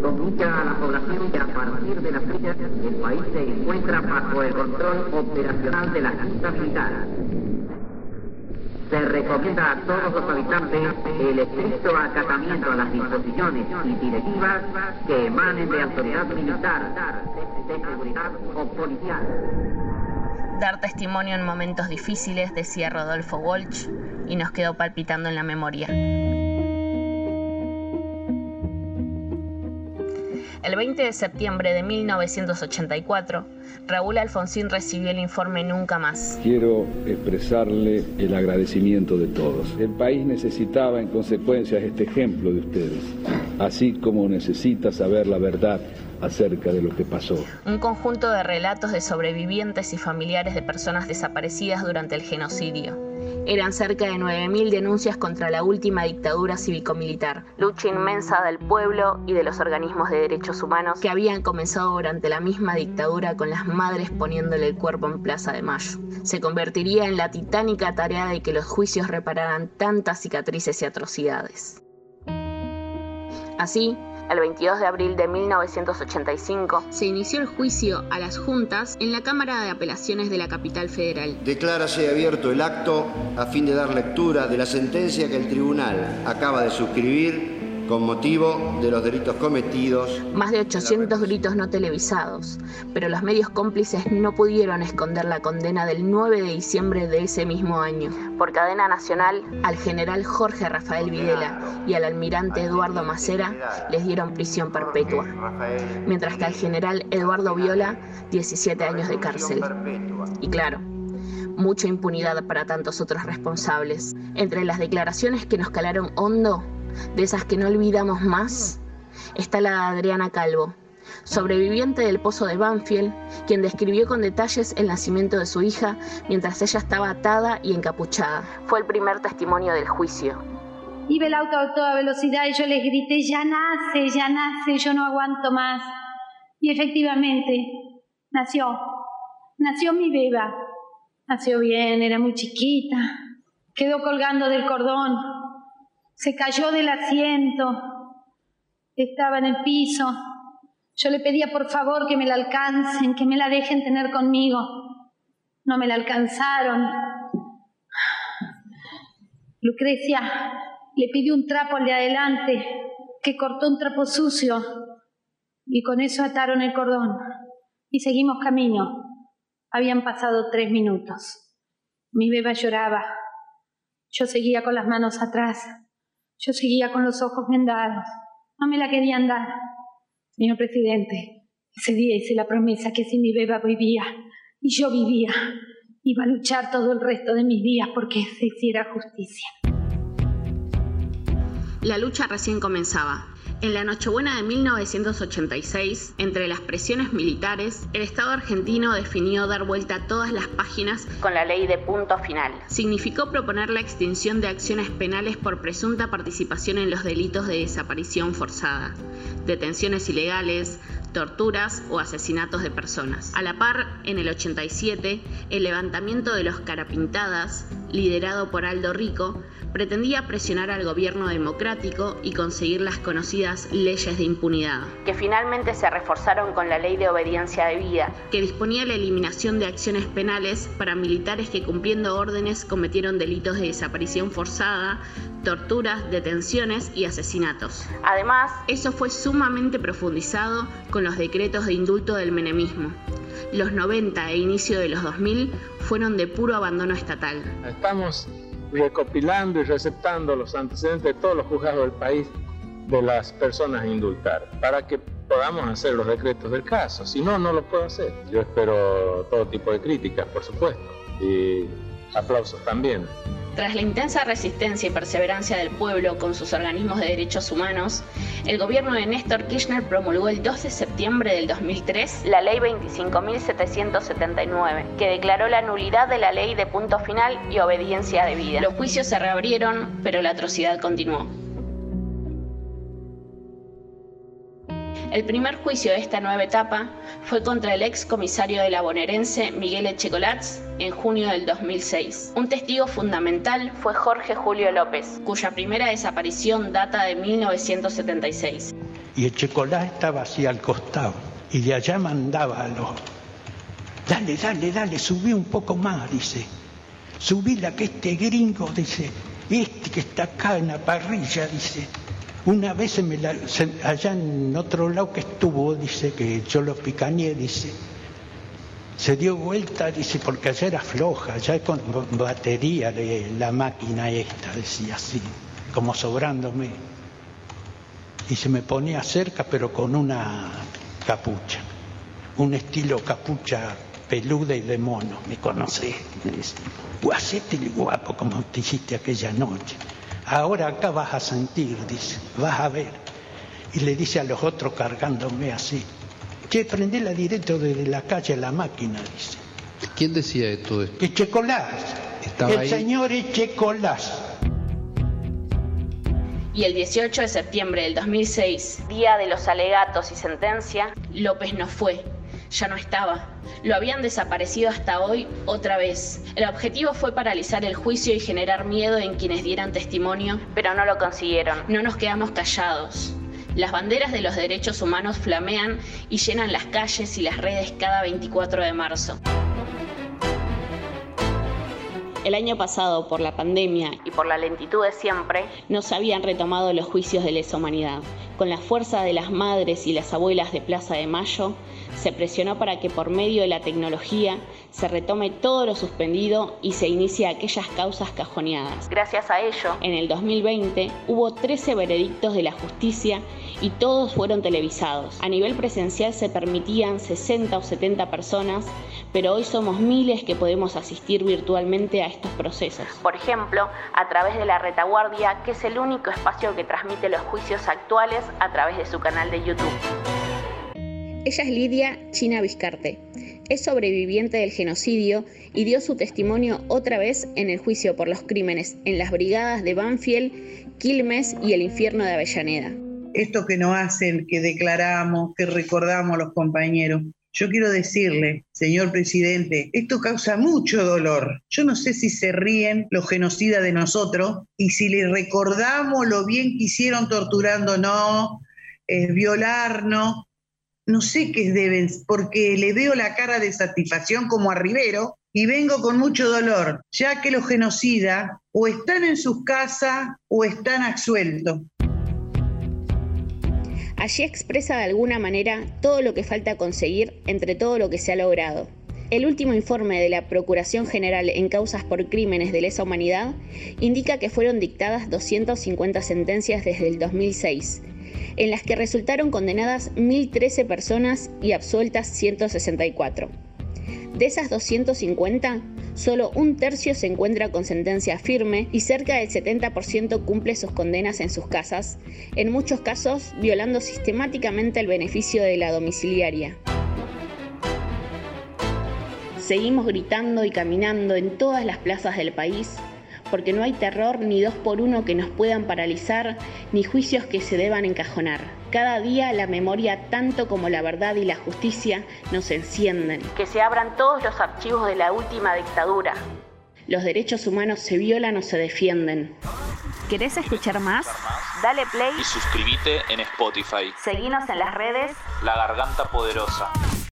comunica a la población que a partir de la fecha el país se encuentra bajo el control operacional de la Junta Militar. Se recomienda a todos los habitantes el estricto acatamiento a las disposiciones y directivas que emanen de autoridad militar, de seguridad o policial. Dar testimonio en momentos difíciles, decía Rodolfo Walsh, y nos quedó palpitando en la memoria. El 20 de septiembre de 1984, Raúl Alfonsín recibió el informe Nunca Más. Quiero expresarle el agradecimiento de todos. El país necesitaba en consecuencia este ejemplo de ustedes, así como necesita saber la verdad acerca de lo que pasó. Un conjunto de relatos de sobrevivientes y familiares de personas desaparecidas durante el genocidio. Eran cerca de 9.000 denuncias contra la última dictadura cívico-militar, lucha inmensa del pueblo y de los organismos de derechos humanos que habían comenzado durante la misma dictadura con las madres poniéndole el cuerpo en Plaza de Mayo. Se convertiría en la titánica tarea de que los juicios repararan tantas cicatrices y atrocidades. Así, el 22 de abril de 1985, se inició el juicio a las juntas en la Cámara de Apelaciones de la capital federal. Declárase abierto el acto a fin de dar lectura de la sentencia que el tribunal acaba de suscribir con motivo de los delitos cometidos. Más de 800 gritos no televisados, pero los medios cómplices no pudieron esconder la condena del 9 de diciembre de ese mismo año. Por cadena nacional, al general Jorge Rafael Videla y al almirante Eduardo Macera les dieron prisión perpetua, mientras que al general Eduardo Viola 17 años de cárcel. Y claro, mucha impunidad para tantos otros responsables. Entre las declaraciones que nos calaron hondo, de esas que no olvidamos más, está la de Adriana Calvo, sobreviviente del pozo de Banfield, quien describió con detalles el nacimiento de su hija mientras ella estaba atada y encapuchada. Fue el primer testimonio del juicio. Iba el auto a toda velocidad y yo les grité, ya nace, ya nace, yo no aguanto más. Y efectivamente, nació, nació mi beba. Nació bien, era muy chiquita, quedó colgando del cordón, se cayó del asiento, estaba en el piso. Yo le pedía por favor que me la alcancen, que me la dejen tener conmigo. No me la alcanzaron. Lucrecia le pidió un trapo al de adelante, que cortó un trapo sucio, y con eso ataron el cordón. Y seguimos camino. Habían pasado tres minutos. Mi beba lloraba. Yo seguía con las manos atrás. Yo seguía con los ojos vendados. No me la querían dar. Señor presidente, ese día hice la promesa que si mi beba vivía y yo vivía, iba a luchar todo el resto de mis días porque se hiciera justicia. La lucha recién comenzaba. En la Nochebuena de 1986, entre las presiones militares, el Estado argentino definió dar vuelta a todas las páginas con la ley de punto final. Significó proponer la extinción de acciones penales por presunta participación en los delitos de desaparición forzada, detenciones ilegales, torturas o asesinatos de personas. A la par, en el 87, el levantamiento de los carapintadas, liderado por Aldo Rico, pretendía presionar al gobierno democrático y conseguir las conocidas leyes de impunidad, que finalmente se reforzaron con la ley de obediencia debida, que disponía la eliminación de acciones penales para militares que cumpliendo órdenes cometieron delitos de desaparición forzada, torturas, detenciones y asesinatos. Además, eso fue sumamente profundizado con los decretos de indulto del menemismo. Los 90 e inicio de los 2000 fueron de puro abandono estatal. Estamos recopilando y receptando los antecedentes de todos los juzgados del país de las personas a indultar, para que podamos hacer los decretos del caso. Si no, no lo puedo hacer. Yo espero todo tipo de críticas, por supuesto, y aplausos también. Tras la intensa resistencia y perseverancia del pueblo con sus organismos de derechos humanos, el gobierno de Néstor Kirchner promulgó el 2 de septiembre del 2003 la Ley 25.779, que declaró la nulidad de la ley de punto final y obediencia debida. Los juicios se reabrieron, pero la atrocidad continuó. El primer juicio de esta nueva etapa fue contra el ex comisario de la bonaerense Miguel Echecolatz en junio del 2006. Un testigo fundamental fue Jorge Julio López, cuya primera desaparición data de 1976. Y Echecolatz estaba así al costado y de allá mandaba a los... Dale, dale, dale, subí un poco más, dice. Subí la que este gringo, dice, este que está acá en la parrilla, dice una vez me allá en otro lado que estuvo, dice que yo lo picañé, dice, se dio vuelta, dice, porque allá era floja, ya con batería de la máquina esta, decía así, como sobrándome. Y se me ponía cerca, pero con una capucha, un estilo capucha peluda y de mono, me conocí. Guacete guapo como te hiciste aquella noche. Ahora acá vas a sentir, dice, vas a ver. Y le dice a los otros cargándome así, che, prendela directo desde la calle a la máquina, dice. ¿Quién decía esto? Echecolás. El señor Echecolás. Y el 18 de septiembre del 2006, día de los alegatos y sentencia, López no fue, ya no estaba. Lo habían desaparecido hasta hoy otra vez. El objetivo fue paralizar el juicio y generar miedo en quienes dieran testimonio, pero no lo consiguieron. No nos quedamos callados. Las banderas de los derechos humanos flamean y llenan las calles y las redes cada 24 de marzo. El año pasado, por la pandemia y por la lentitud de siempre, no se habían retomado los juicios de lesa humanidad. Con la fuerza de las madres y las abuelas de Plaza de Mayo, se presionó para que por medio de la tecnología se retome todo lo suspendido y se inicie aquellas causas cajoneadas. Gracias a ello, en el 2020 hubo 13 veredictos de la justicia y todos fueron televisados. A nivel presencial se permitían 60 o 70 personas, pero hoy somos miles que podemos asistir virtualmente a estos procesos. Por ejemplo, a través de la retaguardia, que es el único espacio que transmite los juicios actuales a través de su canal de YouTube. Ella es Lidia China Vizcarte. Es sobreviviente del genocidio y dio su testimonio otra vez en el juicio por los crímenes en las brigadas de Banfield, Quilmes y el infierno de Avellaneda. Esto que nos hacen, que declaramos, que recordamos los compañeros, yo quiero decirle, señor presidente, esto causa mucho dolor. Yo no sé si se ríen los genocidas de nosotros y si le recordamos lo bien que hicieron torturándonos, eh, violarnos, no sé qué deben, porque le veo la cara de satisfacción como a Rivero y vengo con mucho dolor, ya que los genocidas o están en sus casas o están absueltos. Allí expresa de alguna manera todo lo que falta conseguir entre todo lo que se ha logrado. El último informe de la Procuración General en causas por crímenes de lesa humanidad indica que fueron dictadas 250 sentencias desde el 2006 en las que resultaron condenadas 1.013 personas y absueltas 164. De esas 250, solo un tercio se encuentra con sentencia firme y cerca del 70% cumple sus condenas en sus casas, en muchos casos violando sistemáticamente el beneficio de la domiciliaria. Seguimos gritando y caminando en todas las plazas del país porque no hay terror ni dos por uno que nos puedan paralizar, ni juicios que se deban encajonar. Cada día la memoria, tanto como la verdad y la justicia, nos encienden. Que se abran todos los archivos de la última dictadura. Los derechos humanos se violan o se defienden. ¿Querés escuchar más? Dale play y suscríbete en Spotify. Seguinos en las redes La Garganta Poderosa.